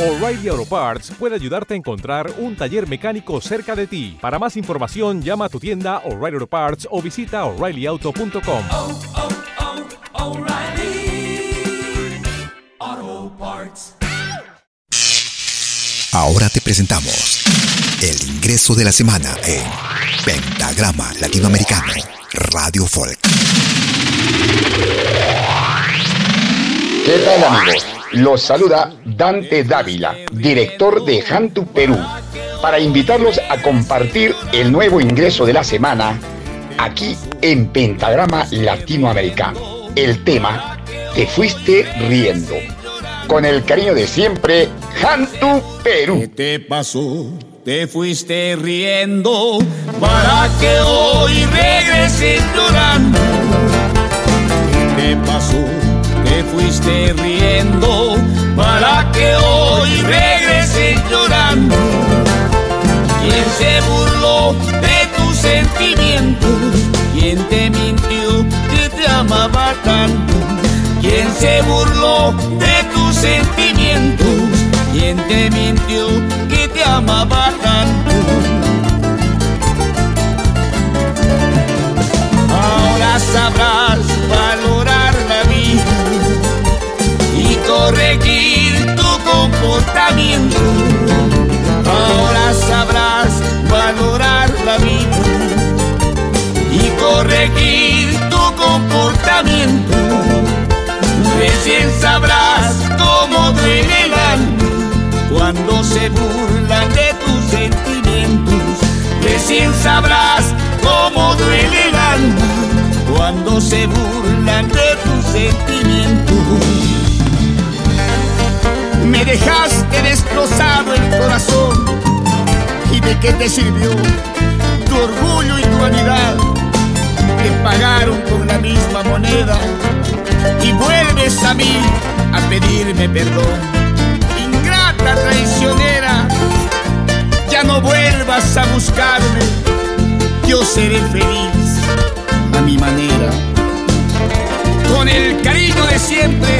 O'Reilly Auto Parts puede ayudarte a encontrar un taller mecánico cerca de ti. Para más información, llama a tu tienda O'Reilly Auto Parts o visita oreillyauto.com. oh, oh, O'Reilly Auto Parts. Ahora te presentamos el ingreso de la semana en Pentagrama Latinoamericano Radio Folk. ¿Qué tal amigos? Los saluda Dante Dávila, director de Hantu Perú, para invitarlos a compartir el nuevo ingreso de la semana aquí en Pentagrama Latinoamericano. El tema, Te fuiste riendo. Con el cariño de siempre, Hantu Perú. ¿Qué te pasó? Te fuiste riendo para que hoy regreses llorando. ¿Qué te pasó? Te fuiste riendo para que hoy regreses llorando. ¿Quién se burló de tus sentimientos? ¿Quién te mintió que te amaba tanto? ¿Quién se burló de tus sentimientos? ¿Quién te mintió que te amaba tanto? Corregir tu comportamiento. Ahora sabrás valorar la vida y corregir tu comportamiento. Recién sabrás cómo duele el alma cuando se burlan de tus sentimientos. Recién sabrás cómo duele el alma cuando se burlan de tus sentimientos. Me dejaste destrozado el corazón y de qué te sirvió tu orgullo y tu vanidad. Te pagaron con la misma moneda y vuelves a mí a pedirme perdón. Ingrata traicionera, ya no vuelvas a buscarme, yo seré feliz a mi manera. Con el cariño de siempre,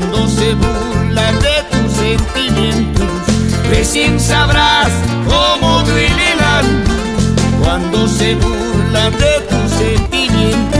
Cuando se burlan de tus sentimientos. Recién sabrás cómo duele cuando se burlan de tus sentimientos.